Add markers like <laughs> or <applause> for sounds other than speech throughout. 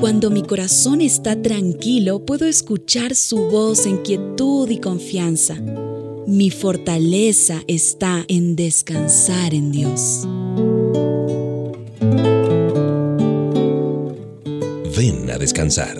Cuando mi corazón está tranquilo, puedo escuchar su voz en quietud y confianza. Mi fortaleza está en descansar en Dios. Ven a descansar.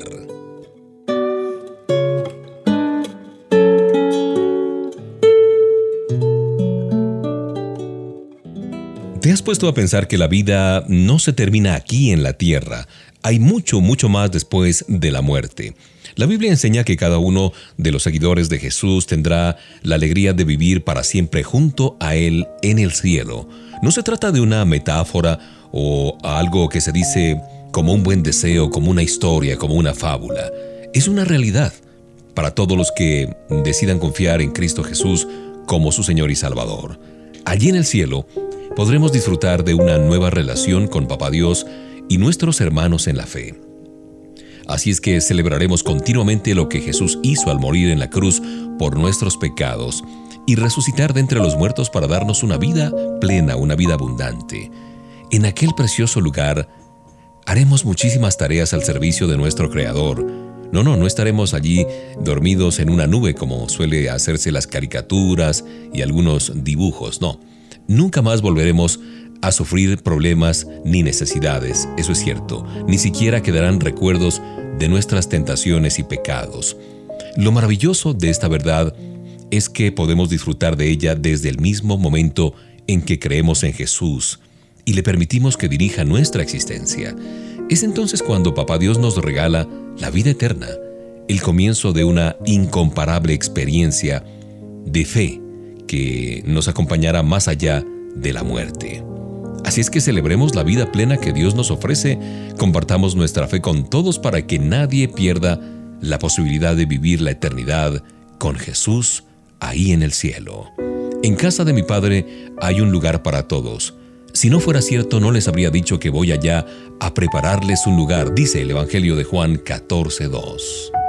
¿Te has puesto a pensar que la vida no se termina aquí en la tierra? Hay mucho, mucho más después de la muerte. La Biblia enseña que cada uno de los seguidores de Jesús tendrá la alegría de vivir para siempre junto a Él en el cielo. No se trata de una metáfora o algo que se dice como un buen deseo, como una historia, como una fábula. Es una realidad para todos los que decidan confiar en Cristo Jesús como su Señor y Salvador. Allí en el cielo, podremos disfrutar de una nueva relación con Papá Dios y nuestros hermanos en la fe. Así es que celebraremos continuamente lo que Jesús hizo al morir en la cruz por nuestros pecados y resucitar de entre los muertos para darnos una vida plena, una vida abundante. En aquel precioso lugar haremos muchísimas tareas al servicio de nuestro Creador. No, no, no estaremos allí dormidos en una nube como suele hacerse las caricaturas y algunos dibujos, no nunca más volveremos a sufrir problemas ni necesidades, eso es cierto, ni siquiera quedarán recuerdos de nuestras tentaciones y pecados. Lo maravilloso de esta verdad es que podemos disfrutar de ella desde el mismo momento en que creemos en Jesús y le permitimos que dirija nuestra existencia. Es entonces cuando Papá Dios nos regala la vida eterna, el comienzo de una incomparable experiencia de fe que nos acompañará más allá de la muerte. Así es que celebremos la vida plena que Dios nos ofrece, compartamos nuestra fe con todos para que nadie pierda la posibilidad de vivir la eternidad con Jesús ahí en el cielo. En casa de mi Padre hay un lugar para todos. Si no fuera cierto, no les habría dicho que voy allá a prepararles un lugar, dice el Evangelio de Juan 14.2.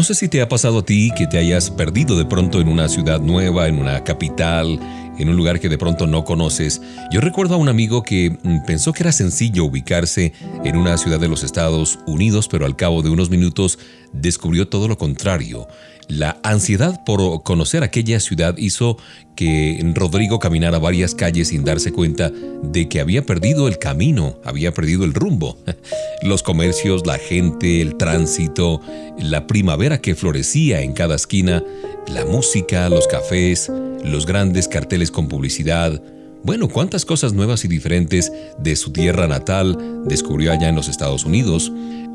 No sé si te ha pasado a ti que te hayas perdido de pronto en una ciudad nueva, en una capital, en un lugar que de pronto no conoces. Yo recuerdo a un amigo que mm, pensó que era sencillo ubicarse en una ciudad de los Estados Unidos, pero al cabo de unos minutos descubrió todo lo contrario. La ansiedad por conocer aquella ciudad hizo que Rodrigo caminara varias calles sin darse cuenta de que había perdido el camino, había perdido el rumbo. <laughs> Los comercios, la gente, el tránsito, la primavera que florecía en cada esquina, la música, los cafés, los grandes carteles con publicidad, bueno, cuántas cosas nuevas y diferentes de su tierra natal descubrió allá en los Estados Unidos.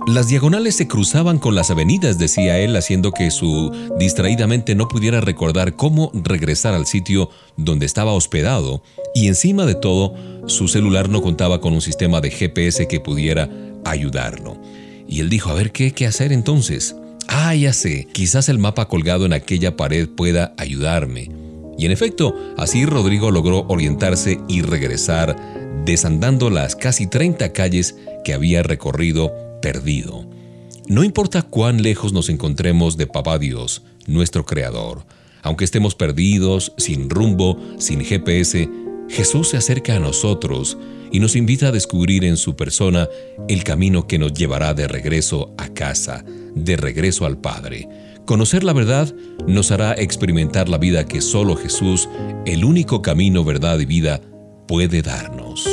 Las diagonales se cruzaban con las avenidas, decía él, haciendo que su distraídamente no pudiera recordar cómo regresar al sitio donde estaba hospedado, y encima de todo, su celular no contaba con un sistema de GPS que pudiera ayudarlo. Y él dijo, a ver, ¿qué, qué hacer entonces? Ah, ya sé, quizás el mapa colgado en aquella pared pueda ayudarme. Y en efecto, así Rodrigo logró orientarse y regresar, desandando las casi 30 calles que había recorrido perdido. No importa cuán lejos nos encontremos de Papá Dios, nuestro Creador, aunque estemos perdidos, sin rumbo, sin GPS, Jesús se acerca a nosotros y nos invita a descubrir en su persona el camino que nos llevará de regreso a casa, de regreso al Padre Conocer la verdad nos hará experimentar la vida que solo Jesús, el único camino, verdad y vida, puede darnos.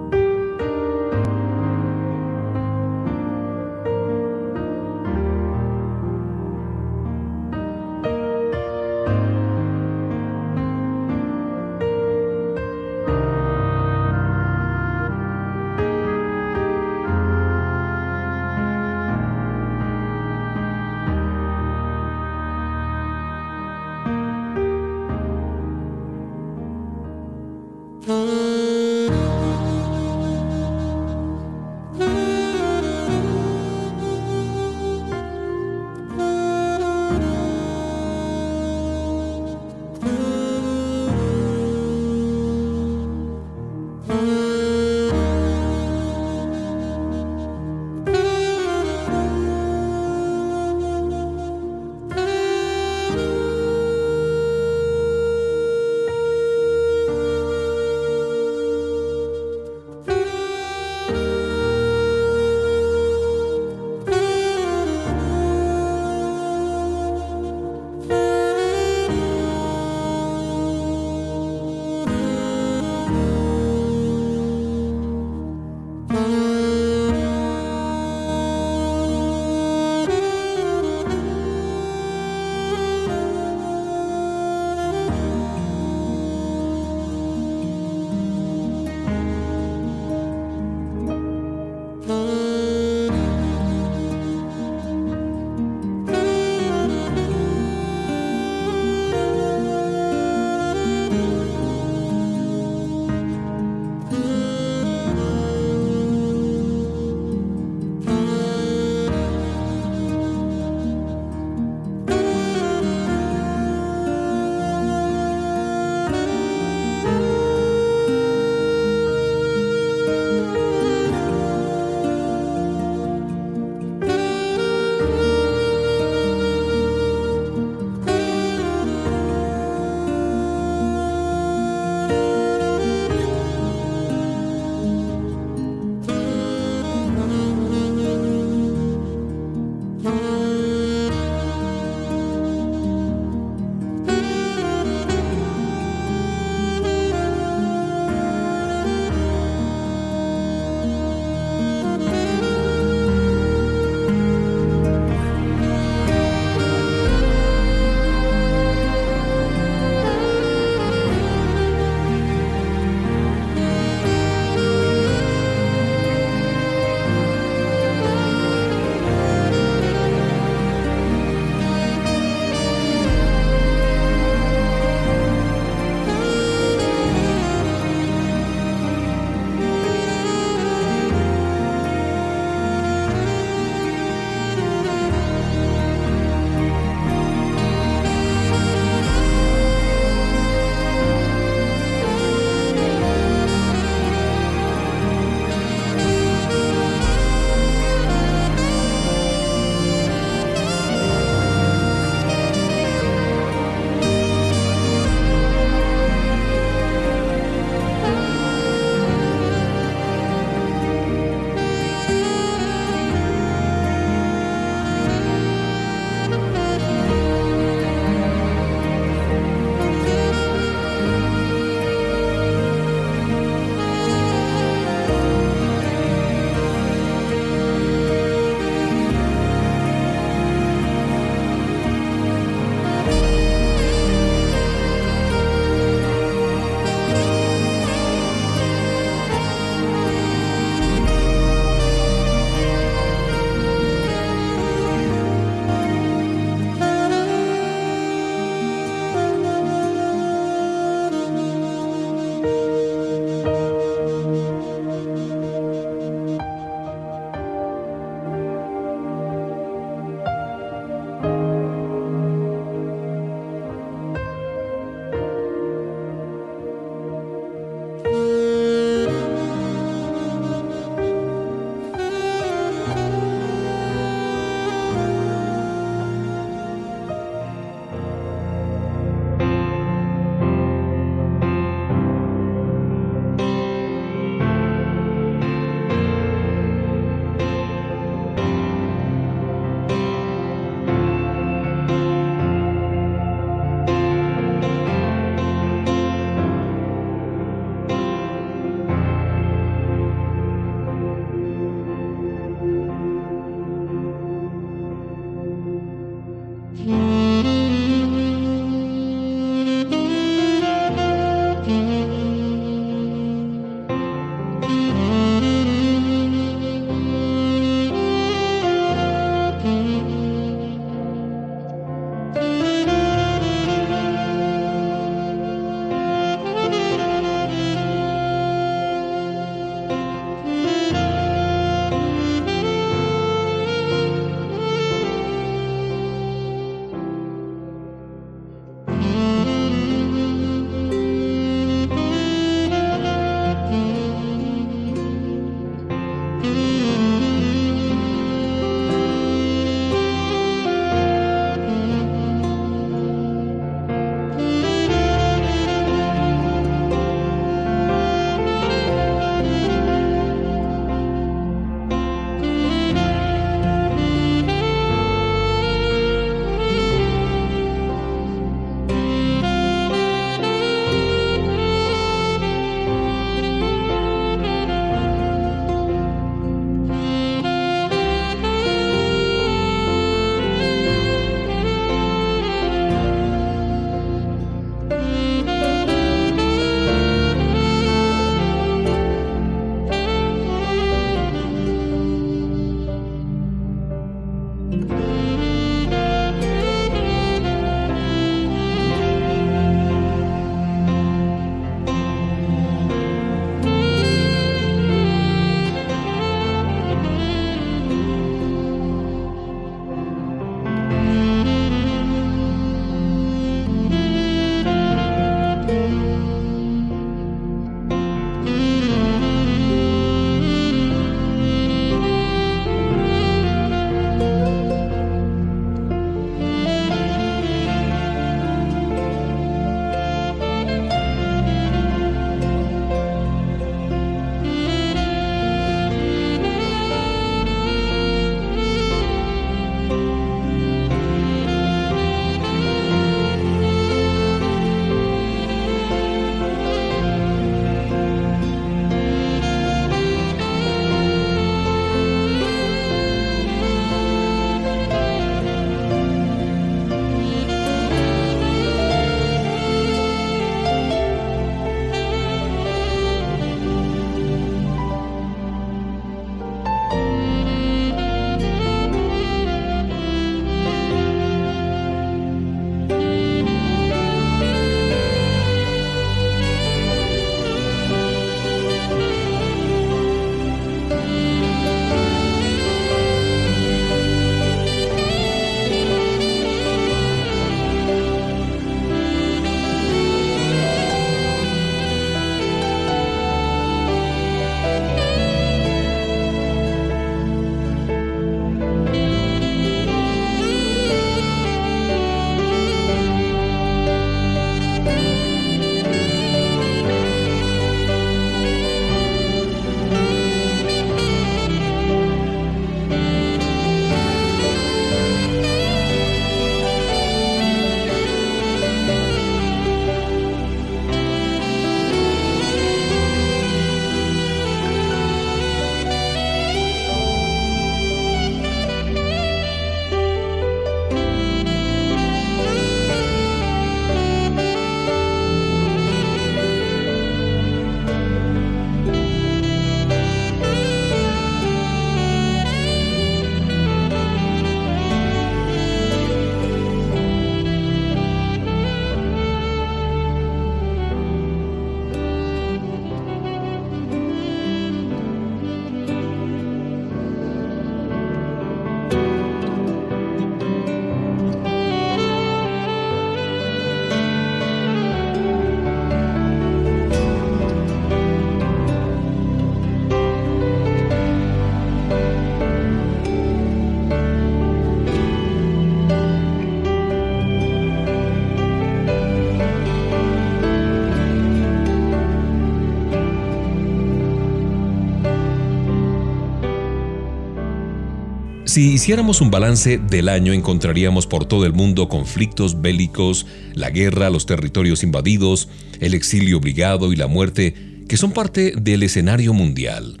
Si hiciéramos un balance del año encontraríamos por todo el mundo conflictos bélicos, la guerra, los territorios invadidos, el exilio obligado y la muerte, que son parte del escenario mundial.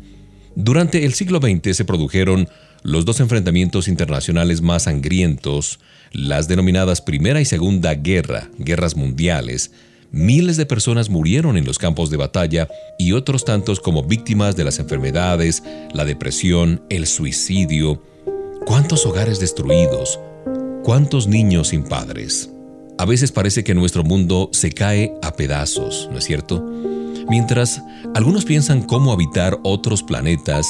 Durante el siglo XX se produjeron los dos enfrentamientos internacionales más sangrientos, las denominadas Primera y Segunda Guerra, guerras mundiales, miles de personas murieron en los campos de batalla y otros tantos como víctimas de las enfermedades, la depresión, el suicidio, ¿Cuántos hogares destruidos? ¿Cuántos niños sin padres? A veces parece que nuestro mundo se cae a pedazos, ¿no es cierto? Mientras algunos piensan cómo habitar otros planetas,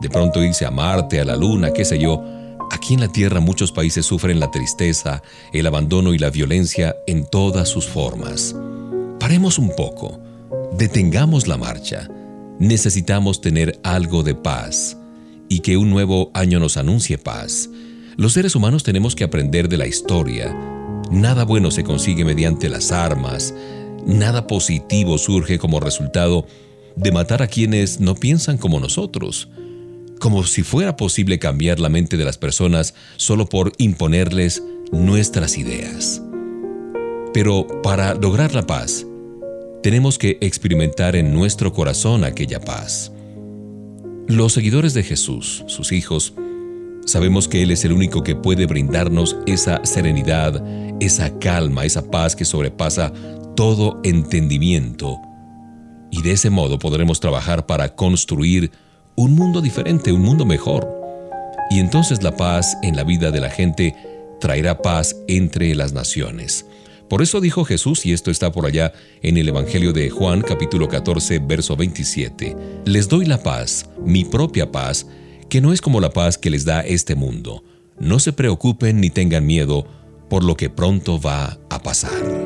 de pronto irse a Marte, a la Luna, qué sé yo, aquí en la Tierra muchos países sufren la tristeza, el abandono y la violencia en todas sus formas. Paremos un poco, detengamos la marcha. Necesitamos tener algo de paz y que un nuevo año nos anuncie paz. Los seres humanos tenemos que aprender de la historia. Nada bueno se consigue mediante las armas, nada positivo surge como resultado de matar a quienes no piensan como nosotros, como si fuera posible cambiar la mente de las personas solo por imponerles nuestras ideas. Pero para lograr la paz, tenemos que experimentar en nuestro corazón aquella paz. Los seguidores de Jesús, sus hijos, sabemos que Él es el único que puede brindarnos esa serenidad, esa calma, esa paz que sobrepasa todo entendimiento. Y de ese modo podremos trabajar para construir un mundo diferente, un mundo mejor. Y entonces la paz en la vida de la gente traerá paz entre las naciones. Por eso dijo Jesús, y esto está por allá en el Evangelio de Juan capítulo 14, verso 27, Les doy la paz, mi propia paz, que no es como la paz que les da este mundo. No se preocupen ni tengan miedo por lo que pronto va a pasar.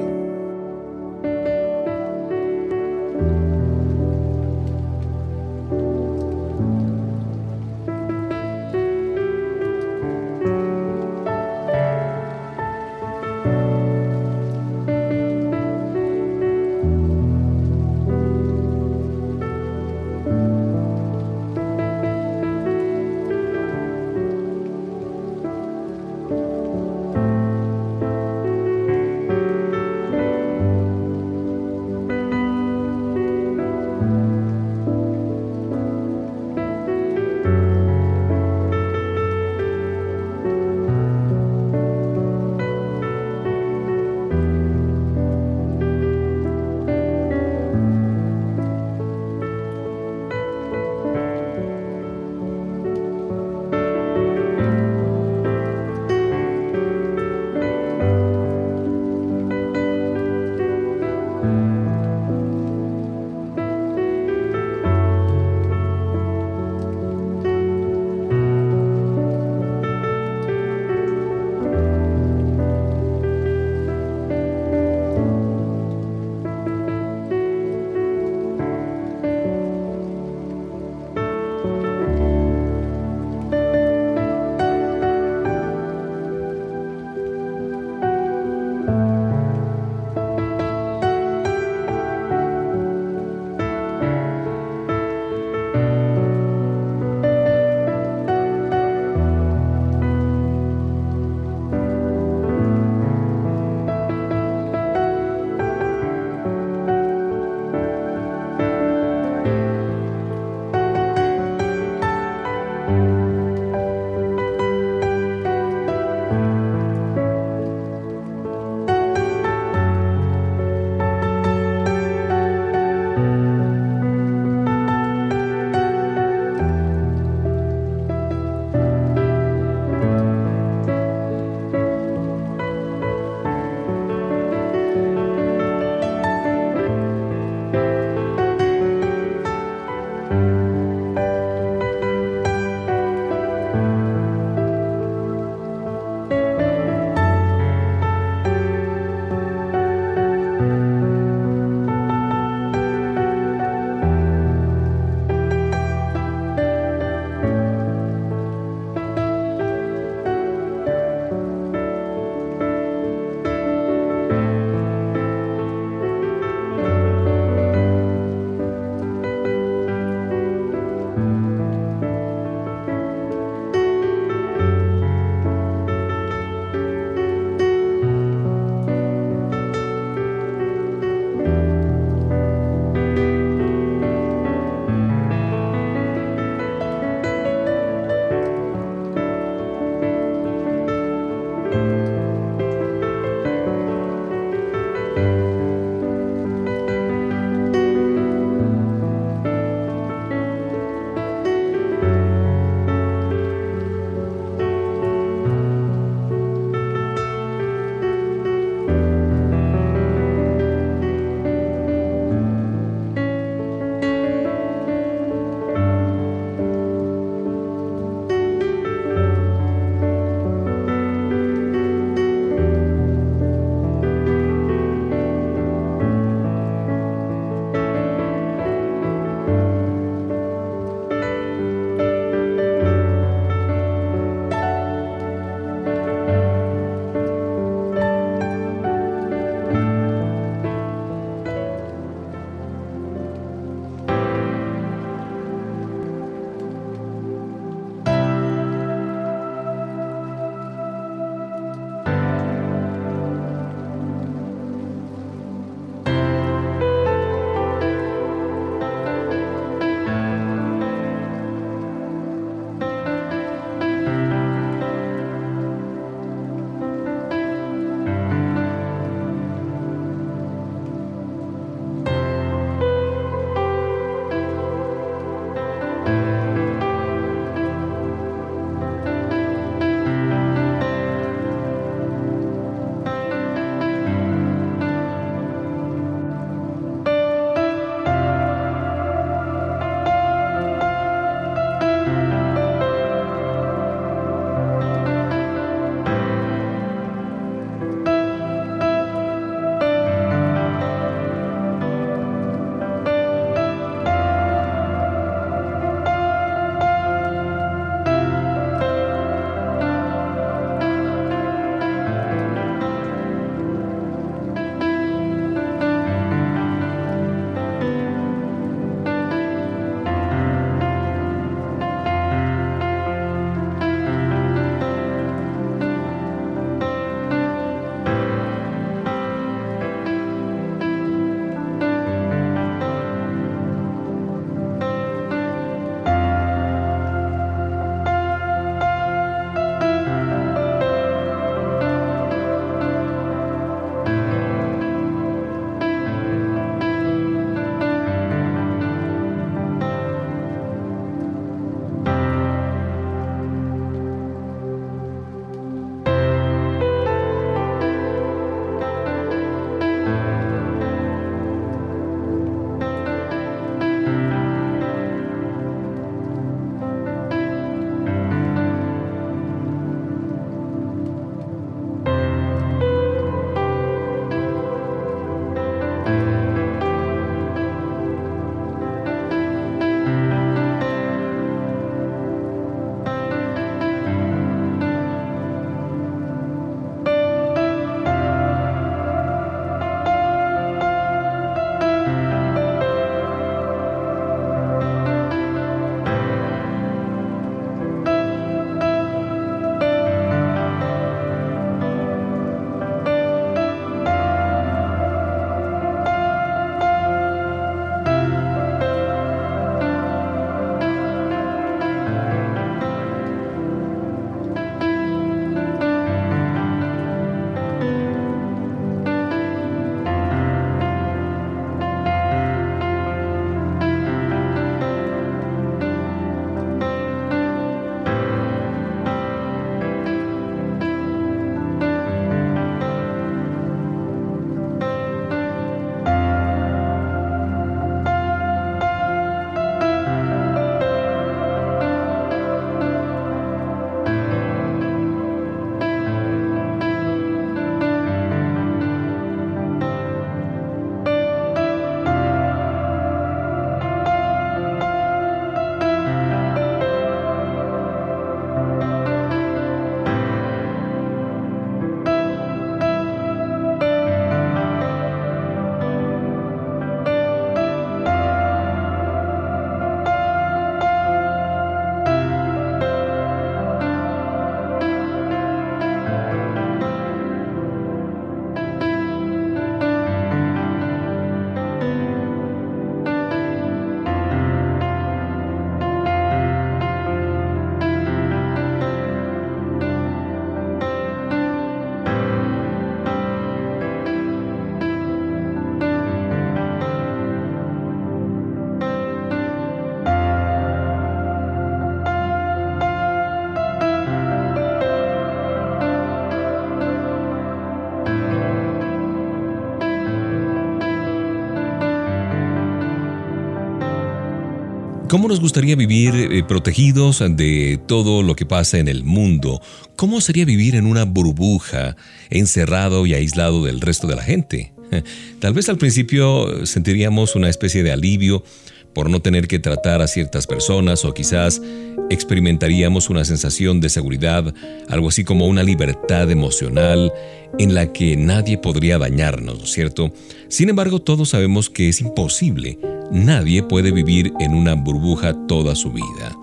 ¿Cómo nos gustaría vivir eh, protegidos de todo lo que pasa en el mundo? ¿Cómo sería vivir en una burbuja, encerrado y aislado del resto de la gente? <laughs> Tal vez al principio sentiríamos una especie de alivio por no tener que tratar a ciertas personas o quizás experimentaríamos una sensación de seguridad, algo así como una libertad emocional en la que nadie podría dañarnos, ¿cierto? Sin embargo, todos sabemos que es imposible Nadie puede vivir en una burbuja toda su vida.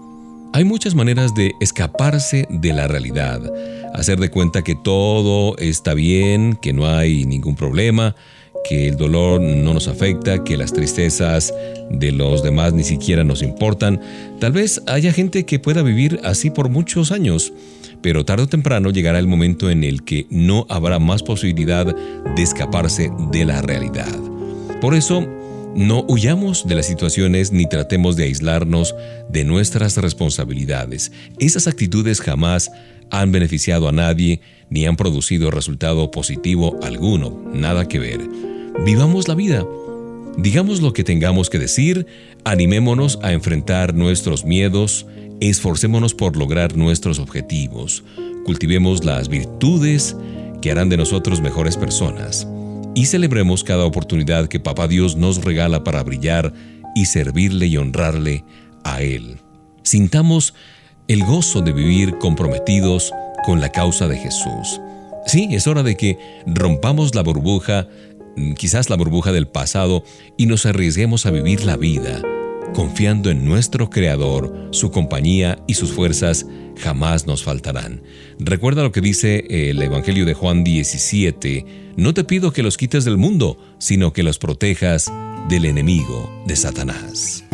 Hay muchas maneras de escaparse de la realidad, hacer de cuenta que todo está bien, que no hay ningún problema, que el dolor no nos afecta, que las tristezas de los demás ni siquiera nos importan. Tal vez haya gente que pueda vivir así por muchos años, pero tarde o temprano llegará el momento en el que no habrá más posibilidad de escaparse de la realidad. Por eso, no huyamos de las situaciones ni tratemos de aislarnos de nuestras responsabilidades. Esas actitudes jamás han beneficiado a nadie ni han producido resultado positivo alguno, nada que ver. Vivamos la vida. Digamos lo que tengamos que decir, animémonos a enfrentar nuestros miedos, esforcémonos por lograr nuestros objetivos, cultivemos las virtudes que harán de nosotros mejores personas y celebremos cada oportunidad que Papá Dios nos regala para brillar y servirle y honrarle a Él. Sintamos el gozo de vivir comprometidos con la causa de Jesús. Sí, es hora de que rompamos la burbuja, quizás la burbuja del pasado, y nos arriesguemos a vivir la vida confiando en nuestro Creador, su compañía y sus fuerzas jamás nos faltarán. Recuerda lo que dice el Evangelio de Juan 17, no te pido que los quites del mundo, sino que los protejas del enemigo de Satanás.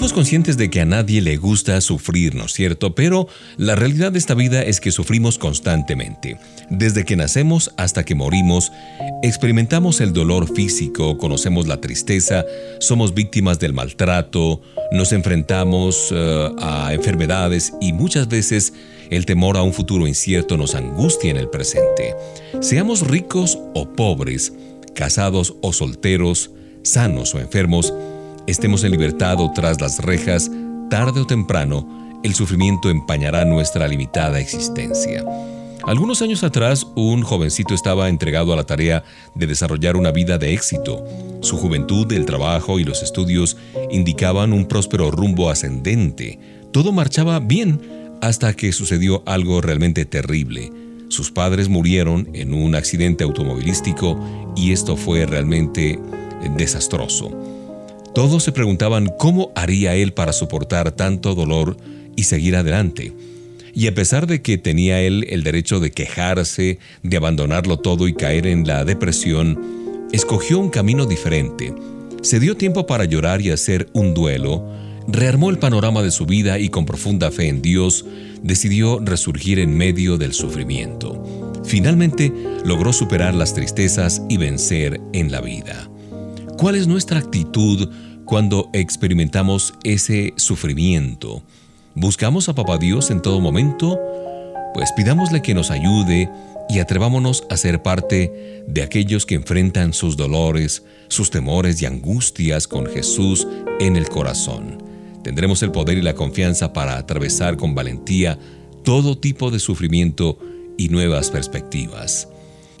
Somos conscientes de que a nadie le gusta sufrir, ¿no es cierto? Pero la realidad de esta vida es que sufrimos constantemente. Desde que nacemos hasta que morimos, experimentamos el dolor físico, conocemos la tristeza, somos víctimas del maltrato, nos enfrentamos uh, a enfermedades y muchas veces el temor a un futuro incierto nos angustia en el presente. Seamos ricos o pobres, casados o solteros, sanos o enfermos, estemos en libertad o tras las rejas, tarde o temprano, el sufrimiento empañará nuestra limitada existencia. Algunos años atrás, un jovencito estaba entregado a la tarea de desarrollar una vida de éxito. Su juventud, el trabajo y los estudios indicaban un próspero rumbo ascendente. Todo marchaba bien hasta que sucedió algo realmente terrible. Sus padres murieron en un accidente automovilístico y esto fue realmente desastroso. Todos se preguntaban cómo haría él para soportar tanto dolor y seguir adelante. Y a pesar de que tenía él el derecho de quejarse, de abandonarlo todo y caer en la depresión, escogió un camino diferente. Se dio tiempo para llorar y hacer un duelo, rearmó el panorama de su vida y con profunda fe en Dios decidió resurgir en medio del sufrimiento. Finalmente logró superar las tristezas y vencer en la vida. ¿Cuál es nuestra actitud cuando experimentamos ese sufrimiento? ¿Buscamos a Papá Dios en todo momento? Pues pidámosle que nos ayude y atrevámonos a ser parte de aquellos que enfrentan sus dolores, sus temores y angustias con Jesús en el corazón. Tendremos el poder y la confianza para atravesar con valentía todo tipo de sufrimiento y nuevas perspectivas.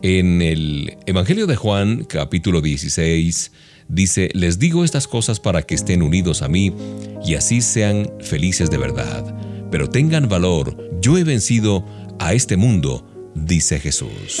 En el Evangelio de Juan, capítulo 16, dice, les digo estas cosas para que estén unidos a mí y así sean felices de verdad. Pero tengan valor, yo he vencido a este mundo, dice Jesús.